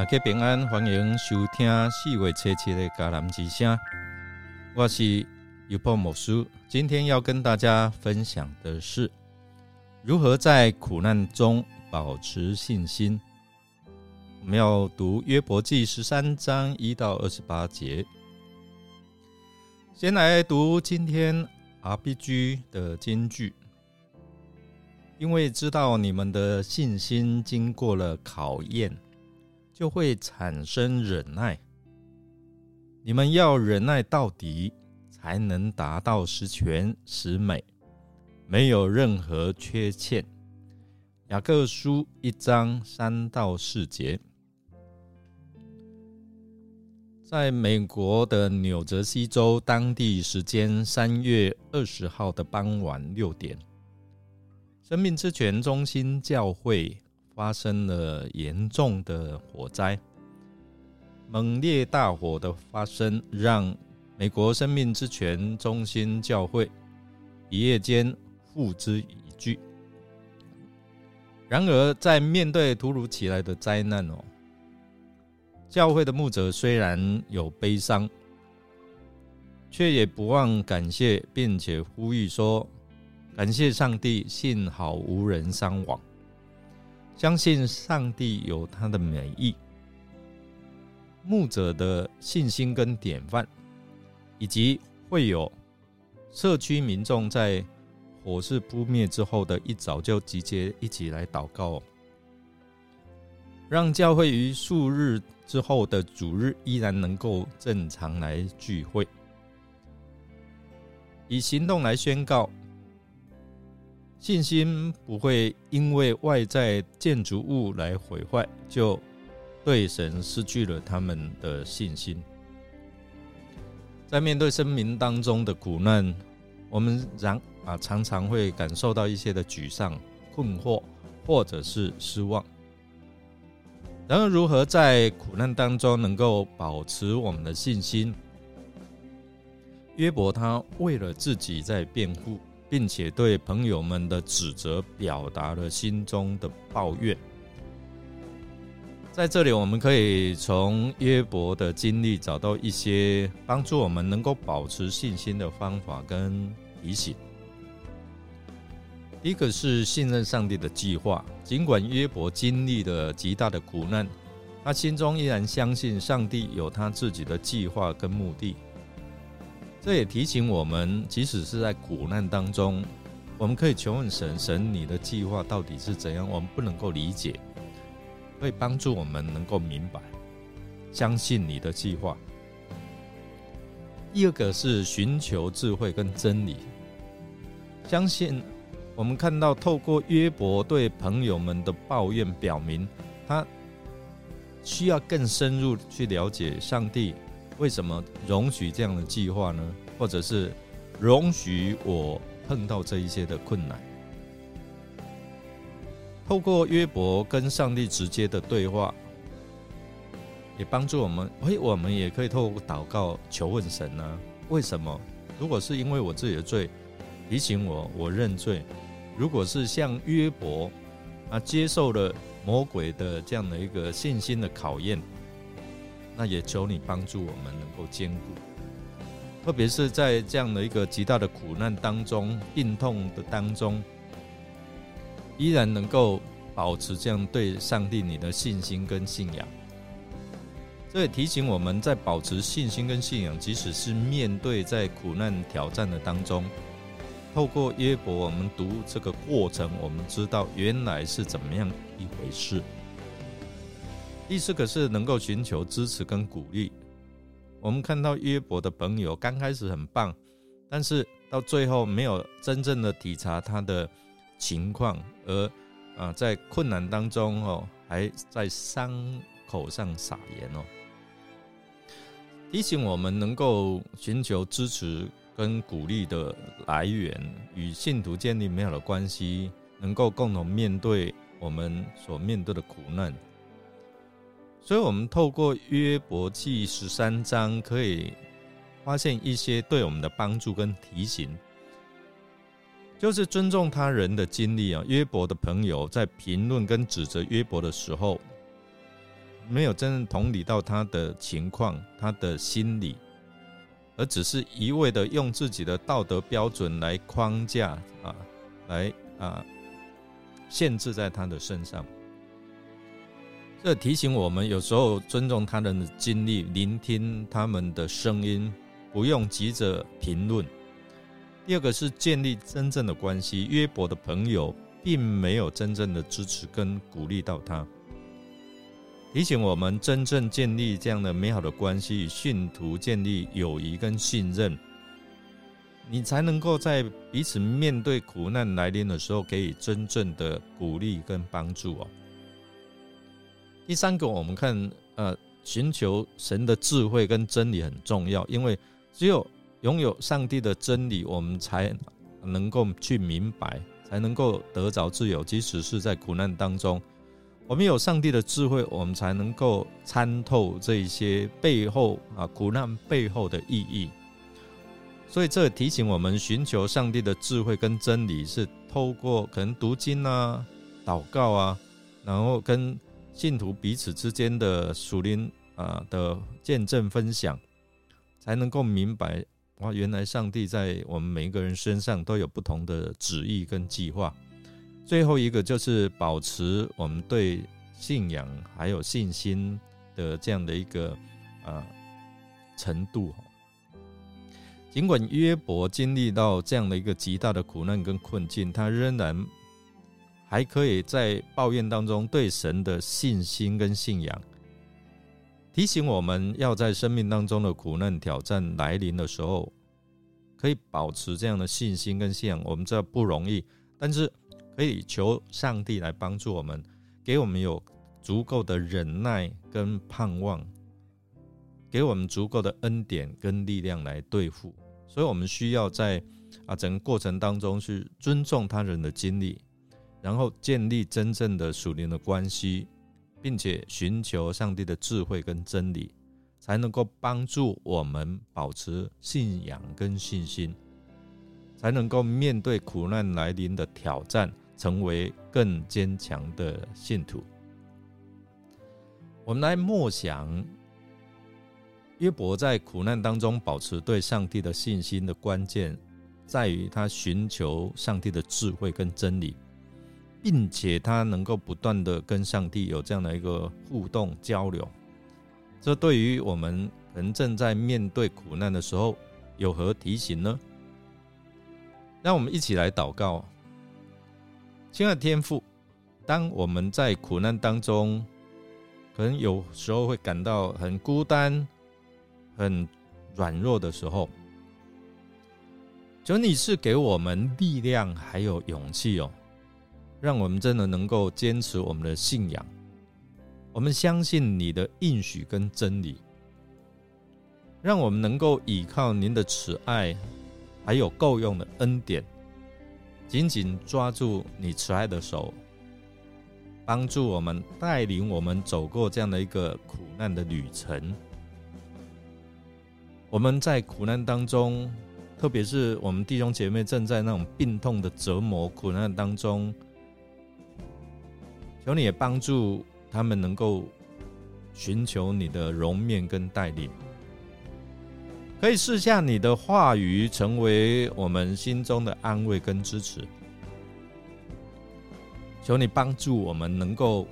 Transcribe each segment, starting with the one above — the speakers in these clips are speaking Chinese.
大家平安，欢迎收听四月七七的迦南之声。我是尤波牧师，今天要跟大家分享的是如何在苦难中保持信心。我们要读约伯记十三章一到二十八节。先来读今天 RPG 的金句，因为知道你们的信心经过了考验。就会产生忍耐。你们要忍耐到底，才能达到十全十美，没有任何缺陷。雅各书一章三到四节，在美国的纽泽西州当地时间三月二十号的傍晚六点，生命之泉中心教会。发生了严重的火灾，猛烈大火的发生让美国生命之泉中心教会一夜间付之一炬。然而，在面对突如其来的灾难哦，教会的牧者虽然有悲伤，却也不忘感谢，并且呼吁说：“感谢上帝，幸好无人伤亡。”相信上帝有他的美意，牧者的信心跟典范，以及会有社区民众在火势扑灭之后的一早就集结一起来祷告，让教会于数日之后的主日依然能够正常来聚会，以行动来宣告。信心不会因为外在建筑物来毁坏，就对神失去了他们的信心。在面对生命当中的苦难，我们常啊常常会感受到一些的沮丧、困惑，或者是失望。然而，如何在苦难当中能够保持我们的信心？约伯他为了自己在辩护。并且对朋友们的指责表达了心中的抱怨。在这里，我们可以从约伯的经历找到一些帮助我们能够保持信心的方法跟提醒。一个是信任上帝的计划，尽管约伯经历了极大的苦难，他心中依然相信上帝有他自己的计划跟目的。这也提醒我们，即使是在苦难当中，我们可以求问神：神，你的计划到底是怎样？我们不能够理解，会帮助我们能够明白，相信你的计划。第二个是寻求智慧跟真理，相信我们看到透过约伯对朋友们的抱怨，表明他需要更深入去了解上帝。为什么容许这样的计划呢？或者是容许我碰到这一些的困难？透过约伯跟上帝直接的对话，也帮助我们。哎，我们也可以透过祷告求问神呢？为什么？如果是因为我自己的罪，提醒我，我认罪。如果是像约伯啊，接受了魔鬼的这样的一个信心的考验。那也求你帮助我们能够兼顾，特别是在这样的一个极大的苦难当中、病痛的当中，依然能够保持这样对上帝你的信心跟信仰。这也提醒我们在保持信心跟信仰，即使是面对在苦难挑战的当中，透过约伯，我们读这个过程，我们知道原来是怎么样一回事。第四个是能够寻求支持跟鼓励。我们看到约伯的朋友刚开始很棒，但是到最后没有真正的体察他的情况，而啊在困难当中哦，还在伤口上撒盐哦。提醒我们能够寻求支持跟鼓励的来源，与信徒建立美好的关系，能够共同面对我们所面对的苦难。所以，我们透过约伯记十三章，可以发现一些对我们的帮助跟提醒，就是尊重他人的经历啊。约伯的朋友在评论跟指责约伯的时候，没有真正同理到他的情况、他的心理，而只是一味的用自己的道德标准来框架啊，来啊限制在他的身上。这提醒我们，有时候尊重他人的经历，聆听他们的声音，不用急着评论。第二个是建立真正的关系。约伯的朋友并没有真正的支持跟鼓励到他，提醒我们真正建立这样的美好的关系，与信徒建立友谊跟信任，你才能够在彼此面对苦难来临的时候，给予真正的鼓励跟帮助哦。第三个，我们看，呃，寻求神的智慧跟真理很重要，因为只有拥有上帝的真理，我们才能够去明白，才能够得着自由。即使是在苦难当中，我们有上帝的智慧，我们才能够参透这一些背后啊苦难背后的意义。所以，这提醒我们，寻求上帝的智慧跟真理，是透过可能读经啊、祷告啊，然后跟。信徒彼此之间的属灵啊的见证分享，才能够明白哇，原来上帝在我们每一个人身上都有不同的旨意跟计划。最后一个就是保持我们对信仰还有信心的这样的一个啊程度。尽管约伯经历到这样的一个极大的苦难跟困境，他仍然。还可以在抱怨当中对神的信心跟信仰，提醒我们要在生命当中的苦难挑战来临的时候，可以保持这样的信心跟信仰。我们知道不容易，但是可以求上帝来帮助我们，给我们有足够的忍耐跟盼望，给我们足够的恩典跟力量来对付。所以，我们需要在啊整个过程当中去尊重他人的经历。然后建立真正的属灵的关系，并且寻求上帝的智慧跟真理，才能够帮助我们保持信仰跟信心，才能够面对苦难来临的挑战，成为更坚强的信徒。我们来默想约伯在苦难当中保持对上帝的信心的关键，在于他寻求上帝的智慧跟真理。并且他能够不断的跟上帝有这样的一个互动交流，这对于我们人正在面对苦难的时候有何提醒呢？让我们一起来祷告，亲爱的天父，当我们在苦难当中，可能有时候会感到很孤单、很软弱的时候，求你是给我们力量还有勇气哦。让我们真的能够坚持我们的信仰，我们相信你的应许跟真理，让我们能够依靠您的慈爱，还有够用的恩典，紧紧抓住你慈爱的手，帮助我们，带领我们走过这样的一个苦难的旅程。我们在苦难当中，特别是我们弟兄姐妹正在那种病痛的折磨、苦难当中。求你也帮助他们能够寻求你的容面跟带领，可以试下你的话语，成为我们心中的安慰跟支持。求你帮助我们能够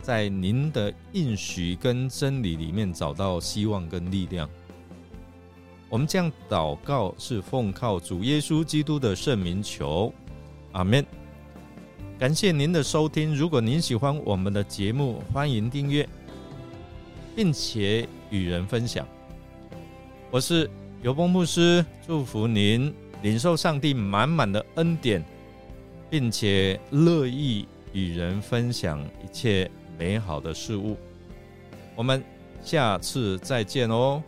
在您的应许跟真理里面找到希望跟力量。我们这样祷告是奉靠主耶稣基督的圣名求，阿门。感谢您的收听。如果您喜欢我们的节目，欢迎订阅，并且与人分享。我是尤波牧师，祝福您领受上帝满满的恩典，并且乐意与人分享一切美好的事物。我们下次再见哦。